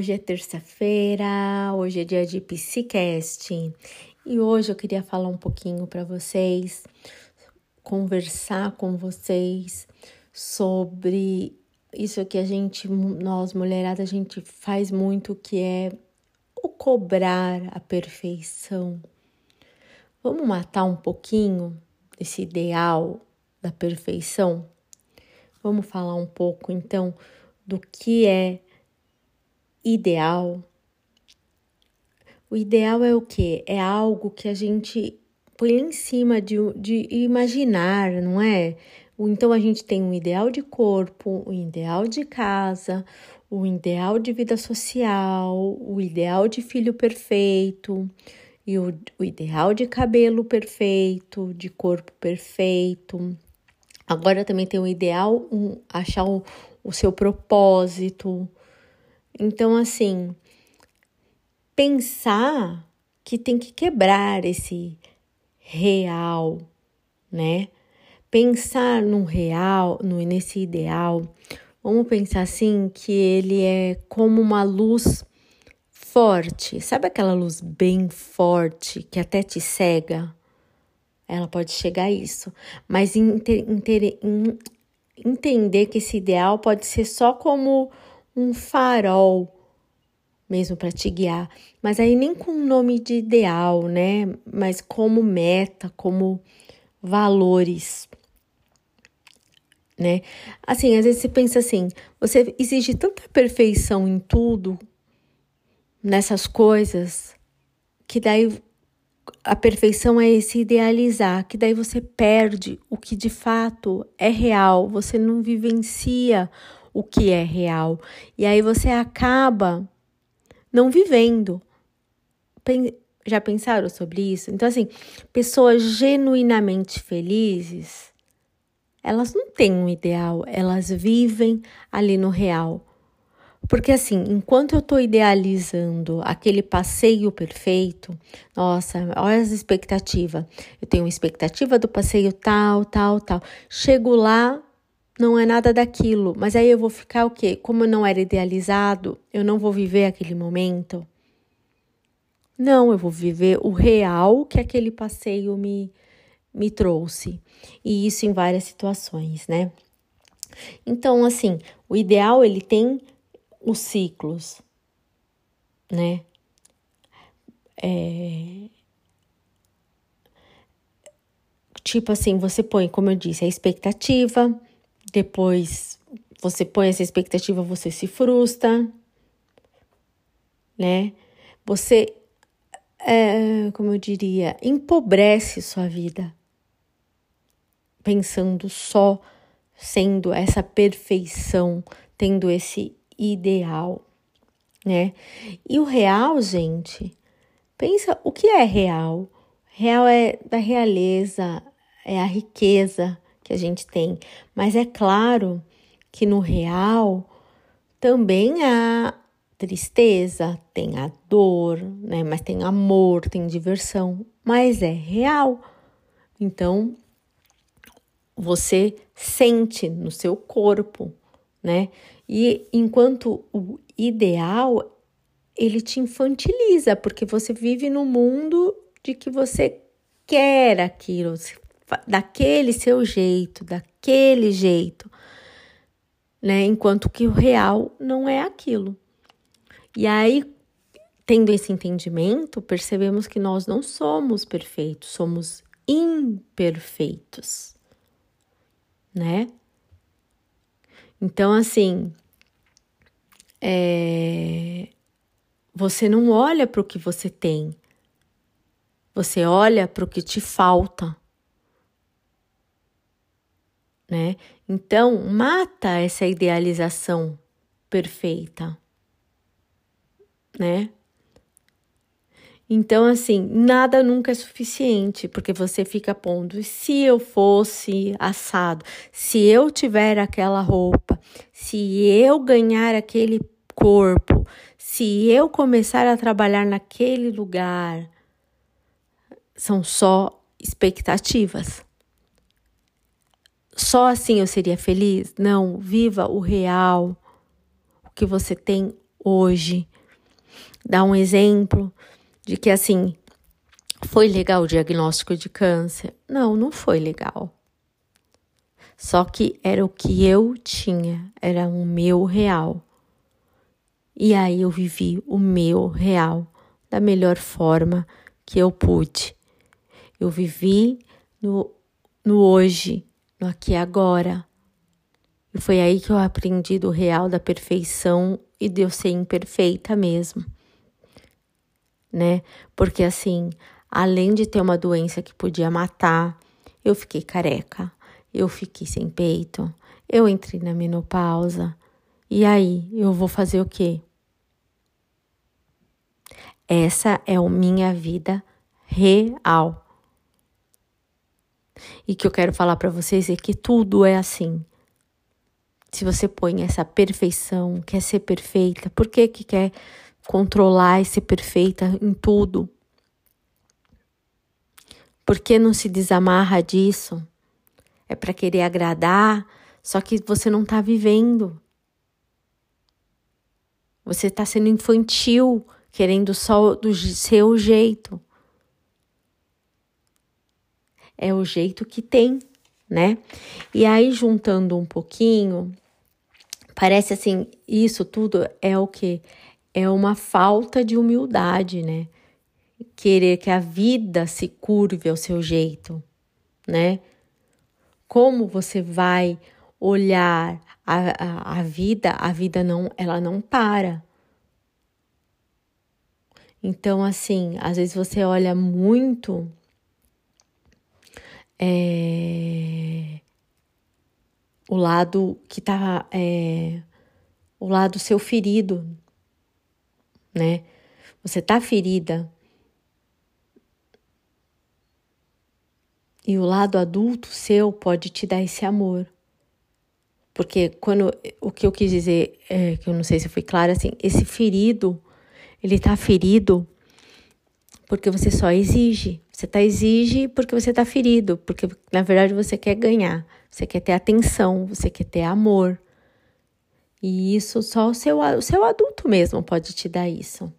Hoje é terça-feira, hoje é dia de Psicast e hoje eu queria falar um pouquinho para vocês, conversar com vocês sobre isso que a gente, nós mulherada, a gente faz muito, que é o cobrar a perfeição. Vamos matar um pouquinho esse ideal da perfeição? Vamos falar um pouco então do que é ideal. O ideal é o que? É algo que a gente põe em cima de, de imaginar, não é? Então a gente tem um ideal de corpo, um ideal de casa, o ideal de vida social, o ideal de filho perfeito, e o, o ideal de cabelo perfeito, de corpo perfeito. Agora também tem o ideal, um, achar o, o seu propósito, então, assim, pensar que tem que quebrar esse real, né? Pensar no real, no, nesse ideal, vamos pensar assim que ele é como uma luz forte. Sabe aquela luz bem forte que até te cega? Ela pode chegar a isso, mas inter, inter, in, entender que esse ideal pode ser só como um farol mesmo para te guiar, mas aí nem com nome de ideal, né? Mas como meta, como valores, né? Assim, às vezes você pensa assim, você exige tanta perfeição em tudo, nessas coisas, que daí a perfeição é esse idealizar, que daí você perde o que de fato é real, você não vivencia o que é real. E aí você acaba não vivendo. Já pensaram sobre isso? Então, assim, pessoas genuinamente felizes, elas não têm um ideal, elas vivem ali no real. Porque assim, enquanto eu estou idealizando aquele passeio perfeito, nossa, olha as expectativas. Eu tenho uma expectativa do passeio tal, tal, tal. Chego lá, não é nada daquilo, mas aí eu vou ficar o quê? Como eu não era idealizado, eu não vou viver aquele momento. Não, eu vou viver o real que aquele passeio me, me trouxe. E isso em várias situações, né? Então, assim, o ideal ele tem os ciclos, né? É... Tipo assim, você põe, como eu disse, a expectativa, depois você põe essa expectativa, você se frustra, né? Você, é, como eu diria, empobrece sua vida, pensando só sendo essa perfeição, tendo esse ideal, né? E o real, gente, pensa o que é real? Real é da realeza, é a riqueza, que a gente tem. Mas é claro que no real também há tristeza, tem a dor, né? Mas tem amor, tem diversão, mas é real. Então, você sente no seu corpo, né? E enquanto o ideal ele te infantiliza, porque você vive no mundo de que você quer aquilo, daquele seu jeito, daquele jeito, né? Enquanto que o real não é aquilo. E aí, tendo esse entendimento, percebemos que nós não somos perfeitos, somos imperfeitos, né? Então, assim, é... você não olha para o que você tem, você olha para o que te falta né? Então, mata essa idealização perfeita, né? Então, assim, nada nunca é suficiente, porque você fica pondo, se eu fosse assado, se eu tiver aquela roupa, se eu ganhar aquele corpo, se eu começar a trabalhar naquele lugar, são só expectativas. Só assim eu seria feliz? Não, viva o real, o que você tem hoje. dar um exemplo de que assim foi legal o diagnóstico de câncer? Não, não foi legal. Só que era o que eu tinha, era o meu real. E aí eu vivi o meu real da melhor forma que eu pude. Eu vivi no, no hoje, no aqui e agora. E foi aí que eu aprendi do real, da perfeição e de eu ser imperfeita mesmo. Né? Porque assim, além de ter uma doença que podia matar, eu fiquei careca, eu fiquei sem peito, eu entrei na menopausa. E aí, eu vou fazer o quê? Essa é a minha vida real. E que eu quero falar para vocês é que tudo é assim. Se você põe essa perfeição, quer ser perfeita, por que que quer controlar e ser perfeita em tudo? Por que não se desamarra disso? É para querer agradar, só que você não está vivendo. Você está sendo infantil, querendo só do seu jeito. É o jeito que tem, né? E aí, juntando um pouquinho, parece assim: isso tudo é o que? É uma falta de humildade, né? Querer que a vida se curve ao seu jeito, né? Como você vai olhar a, a, a vida? A vida não, ela não para. Então, assim, às vezes você olha muito. É, o lado que tá. É, o lado seu ferido, né? Você tá ferida. E o lado adulto seu pode te dar esse amor. Porque quando o que eu quis dizer, é, que eu não sei se foi claro, assim, esse ferido ele está ferido porque você só exige. Você tá exige porque você está ferido, porque na verdade você quer ganhar, você quer ter atenção, você quer ter amor. E isso só o seu, o seu adulto mesmo pode te dar isso.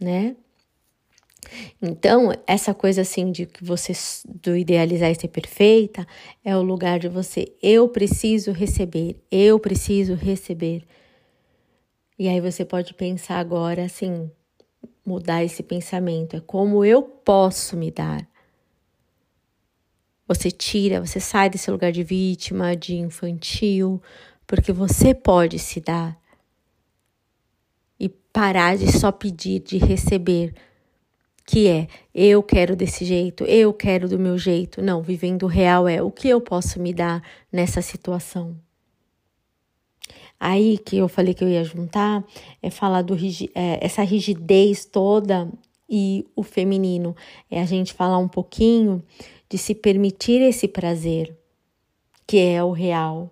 Né? Então, essa coisa assim de que você do idealizar e ser perfeita é o lugar de você eu preciso receber, eu preciso receber. E aí você pode pensar agora assim, mudar esse pensamento, é como eu posso me dar. Você tira, você sai desse lugar de vítima, de infantil, porque você pode se dar. E parar de só pedir, de receber, que é eu quero desse jeito, eu quero do meu jeito. Não, vivendo real é o que eu posso me dar nessa situação. Aí que eu falei que eu ia juntar é falar do é, essa rigidez toda e o feminino. É a gente falar um pouquinho de se permitir esse prazer, que é o real.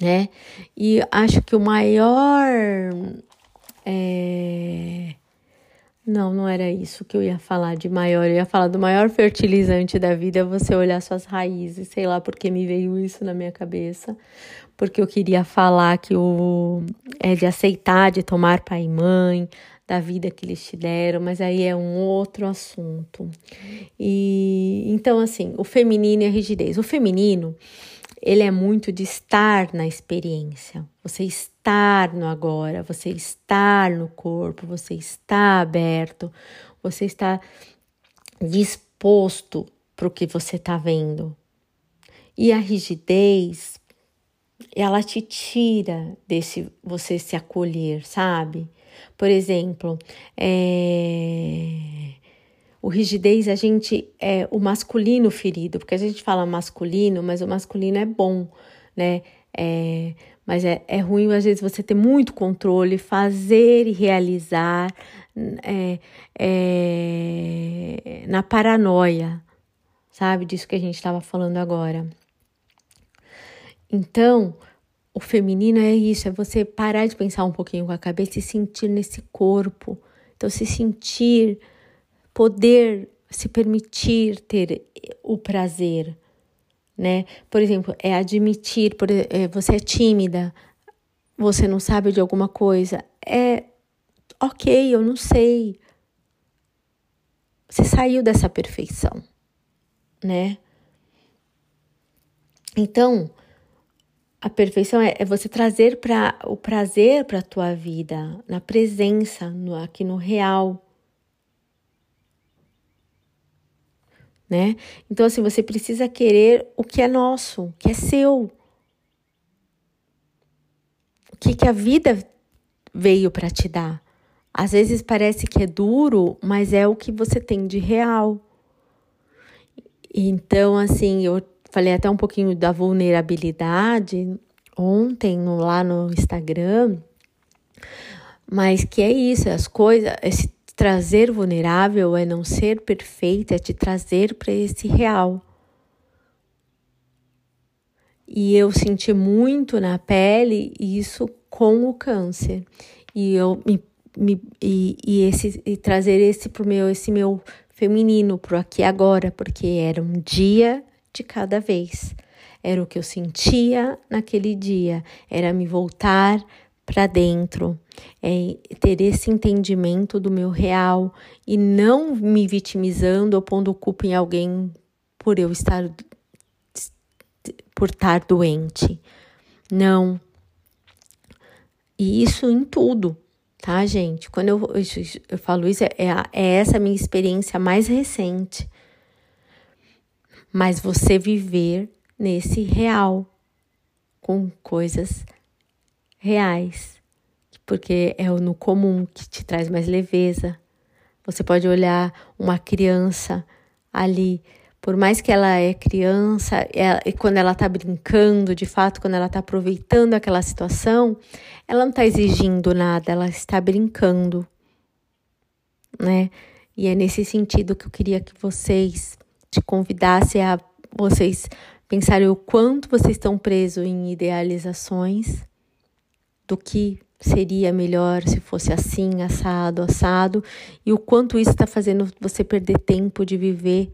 Né? E acho que o maior é, não, não era isso que eu ia falar de maior. Eu ia falar do maior fertilizante da vida é você olhar suas raízes. Sei lá porque me veio isso na minha cabeça. Porque eu queria falar que o é de aceitar, de tomar pai e mãe, da vida que eles te deram, mas aí é um outro assunto. E então assim, o feminino e a rigidez. O feminino, ele é muito de estar na experiência. Você estar no agora, você estar no corpo, você está aberto, você está disposto para o que você está vendo. E a rigidez, ela te tira desse você se acolher, sabe? Por exemplo, é o rigidez, a gente é o masculino ferido, porque a gente fala masculino, mas o masculino é bom, né? É, mas é, é ruim, às vezes, você ter muito controle, fazer e realizar é, é, na paranoia, sabe? Disso que a gente estava falando agora. Então, o feminino é isso, é você parar de pensar um pouquinho com a cabeça e sentir nesse corpo. Então, se sentir poder se permitir ter o prazer, né? Por exemplo, é admitir, por, é, você é tímida, você não sabe de alguma coisa, é ok, eu não sei. Você saiu dessa perfeição, né? Então, a perfeição é, é você trazer para o prazer para a tua vida, na presença, no, aqui no real. Né? Então, assim, você precisa querer o que é nosso, o que é seu. O que, que a vida veio para te dar. Às vezes parece que é duro, mas é o que você tem de real. Então, assim, eu falei até um pouquinho da vulnerabilidade ontem lá no Instagram, mas que é isso, as coisas, esse trazer vulnerável é não ser perfeita, é te trazer para esse real. E eu senti muito na pele isso com o câncer. E eu me, me e, e, esse e trazer esse pro meu esse meu feminino pro aqui agora, porque era um dia de cada vez. Era o que eu sentia naquele dia, era me voltar para dentro, é ter esse entendimento do meu real e não me vitimizando ou pondo culpa em alguém por eu estar por estar doente. Não. E isso em tudo, tá, gente? Quando eu, eu, eu falo isso, é, é essa minha experiência mais recente mas você viver nesse real, com coisas reais, porque é o no comum que te traz mais leveza. Você pode olhar uma criança ali, por mais que ela é criança, ela, e quando ela está brincando, de fato, quando ela está aproveitando aquela situação, ela não está exigindo nada, ela está brincando, né? E é nesse sentido que eu queria que vocês te convidasse a vocês pensarem o quanto vocês estão presos em idealizações do que seria melhor se fosse assim, assado, assado, e o quanto isso está fazendo você perder tempo de viver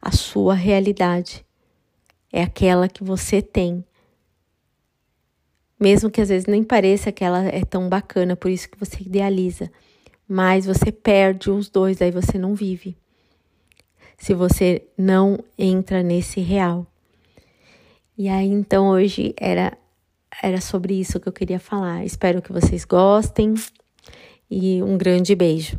a sua realidade. É aquela que você tem. Mesmo que às vezes nem pareça que ela é tão bacana, por isso que você idealiza. Mas você perde os dois, aí você não vive se você não entra nesse real. E aí então hoje era era sobre isso que eu queria falar. Espero que vocês gostem e um grande beijo.